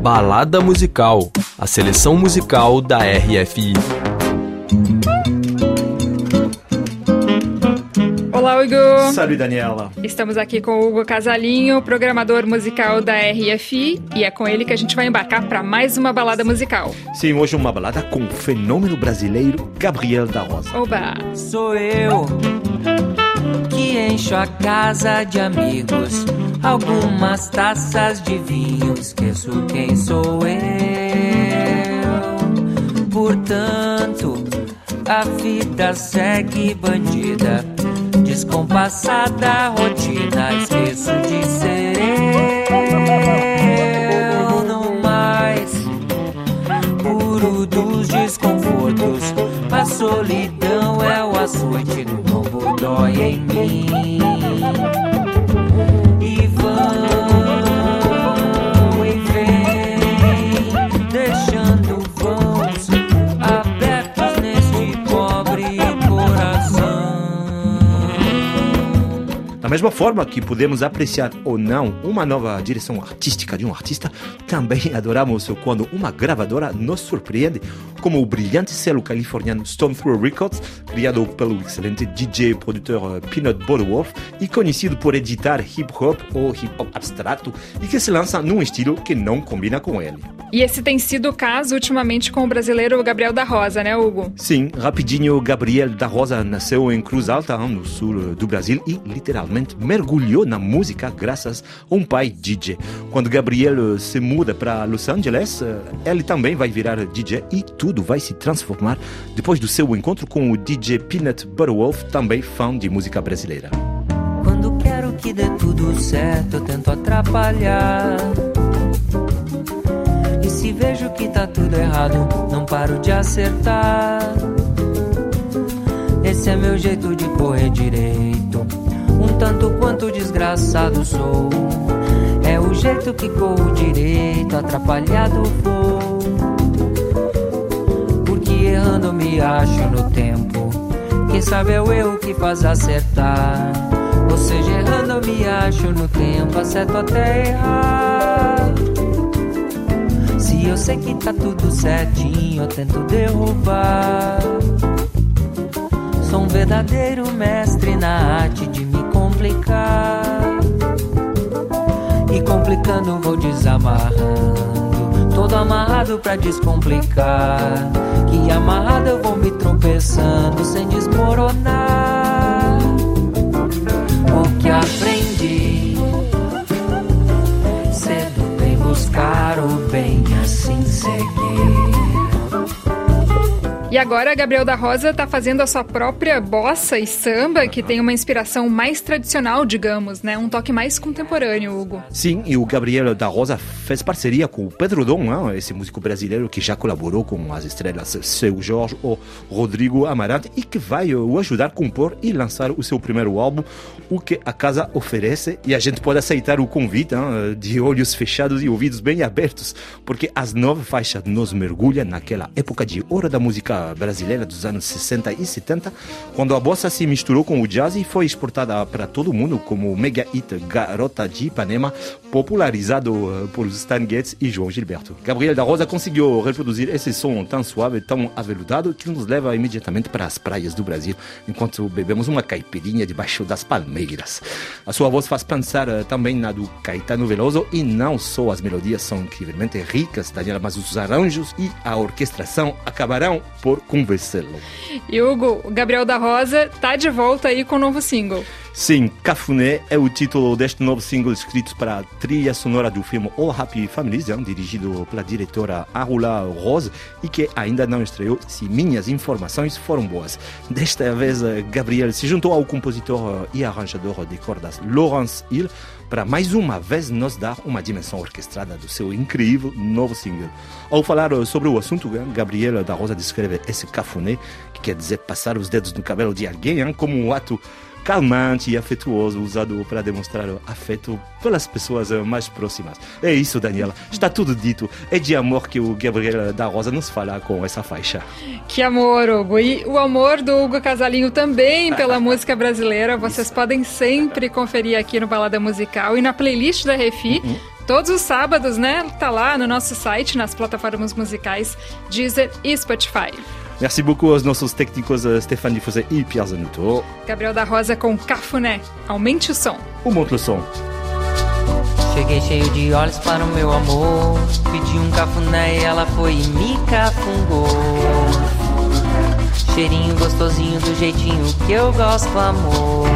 Balada Musical, a seleção musical da RFI. Olá, Hugo. Salut, Daniela. Estamos aqui com o Hugo Casalinho, programador musical da RFI, e é com ele que a gente vai embarcar para mais uma balada musical. Sim, hoje uma balada com o fenômeno brasileiro Gabriel da Rosa. Oba! Sou eu que encho a casa de amigos, algumas taças de vinho, esqueço quem sou eu. Portanto, a vida segue bandida, descompassada rotina, esqueço de ser eu. No mais puro dos desconfortos, a solidão é o açoite do lombo dói em mim. Mesma forma que podemos apreciar ou não uma nova direção artística de um artista, também adoramos quando uma gravadora nos surpreende, como o brilhante selo californiano Stone Throw Records, criado pelo excelente DJ e produtor eh, Peanut Butterworth e conhecido por editar hip hop ou hip hop abstrato e que se lança num estilo que não combina com ele. E esse tem sido o caso ultimamente com o brasileiro Gabriel da Rosa, né, Hugo? Sim, rapidinho, Gabriel da Rosa nasceu em Cruz Alta, no sul do Brasil, e literalmente mergulhou na música graças a um pai DJ. Quando Gabriel se muda para Los Angeles, eh, ele também vai virar DJ e tudo vai se transformar depois do seu encontro com o DJ Peanut Butterwolf, também fã de música brasileira. Quando quero que dê tudo certo, eu tento atrapalhar. E se vejo que tá tudo errado, não paro de acertar. Esse é meu jeito de correr direito. Um tanto quanto desgraçado sou. É o jeito que corro direito, atrapalhado vou. Errando me acho no tempo. Quem sabe é o erro que faz acertar. Ou seja, errando me acho no tempo, acerto até errar. Se eu sei que tá tudo certinho, eu tento derrubar. Sou um verdadeiro mestre na arte de me complicar. E complicando vou desamarrando. Amarrado pra descomplicar. Que amarrado eu vou me tropeçando sem desmoronar. E agora, Gabriel da Rosa está fazendo a sua própria bossa e samba, que tem uma inspiração mais tradicional, digamos, né? Um toque mais contemporâneo, Hugo. Sim, e o Gabriel da Rosa fez parceria com o Pedro Dom, hein, esse músico brasileiro que já colaborou com as estrelas Seu Jorge ou Rodrigo Amarante e que vai o ajudar a compor e lançar o seu primeiro álbum, o que a casa oferece. E a gente pode aceitar o convite de olhos fechados e ouvidos bem abertos, porque as nove faixas nos mergulham naquela época de ouro da música brasileira dos anos 60 e 70, quando a bossa se misturou com o jazz e foi exportada para todo o mundo como o mega hit Garota de Ipanema, popularizado eh, por Stan Getz e João Gilberto. Gabriel da Rosa conseguiu reproduzir esse som tão suave, tão aveludado, que nos leva imediatamente para as praias do Brasil, enquanto bebemos uma caipirinha debaixo das palmeiras. A sua voz faz pensar eh, também na do Caetano Veloso e não só as melodias são incrivelmente ricas, Daniela, mas os arranjos e a orquestração acabarão por convencê-lo. E Hugo, o Gabriel da Rosa tá de volta aí com um novo single. Sim, Cafuné é o título deste novo single escrito para a trilha sonora do filme All Happy Families, hein, dirigido pela diretora Arula Rose e que ainda não estreou, se minhas informações foram boas. Desta vez, eh, Gabriel se juntou ao compositor eh, e arranjador de cordas Lawrence Hill para mais uma vez nos dar uma dimensão orquestrada do seu incrível novo single. Ao falar eh, sobre o assunto, Gabriel da Rosa descreve esse cafuné, que quer dizer passar os dedos no cabelo de alguém, hein, como um ato calmante e afetuoso usado para demonstrar afeto pelas pessoas eh, mais próximas. É isso, Daniela. Está tudo dito. É de amor que o Gabriel da Rosa nos fala com essa faixa. Que amor, Hugo. E o amor do Hugo Casalinho também pela música brasileira. Vocês podem sempre conferir aqui no Balada Musical e na playlist da Refi. Todos os sábados, né? Tá lá no nosso site, nas plataformas musicais Deezer e Spotify. Merci beaucoup aos nossos técnicos eh, Stéphane Difusé e Pierre Zanuto. Gabriel da Rosa com Cafuné. Aumente o som. O monte o som. Cheguei cheio de olhos para o meu amor. Pedi um cafuné e ela foi e me cafungou. Cheirinho gostosinho do jeitinho que eu gosto, amor.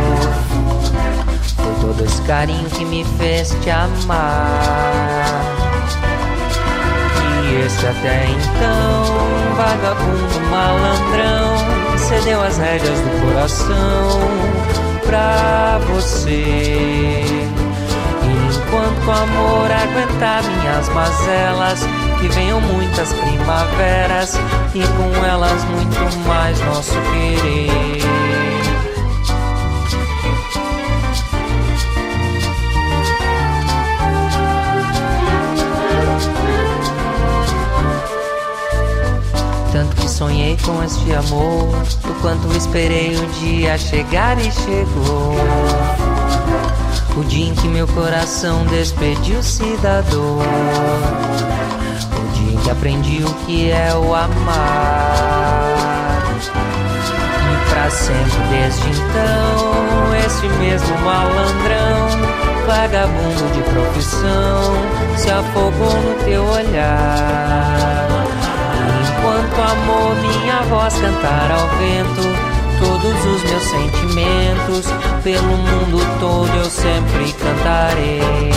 Foi todo esse carinho que me fez te amar. E esse até então, rédeas do coração pra você. Enquanto o amor aguentar minhas mazelas, que venham muitas primaveras e com elas muito mais nosso querer. Sonhei com este amor, o quanto esperei o dia chegar e chegou. O dia em que meu coração despediu-se da dor. O dia em que aprendi o que é o amar. E pra sempre desde então, esse mesmo malandrão, vagabundo de profissão, se afogou no teu olhar. Enquanto amor, minha voz cantar ao vento todos os meus sentimentos. Pelo mundo todo eu sempre cantarei.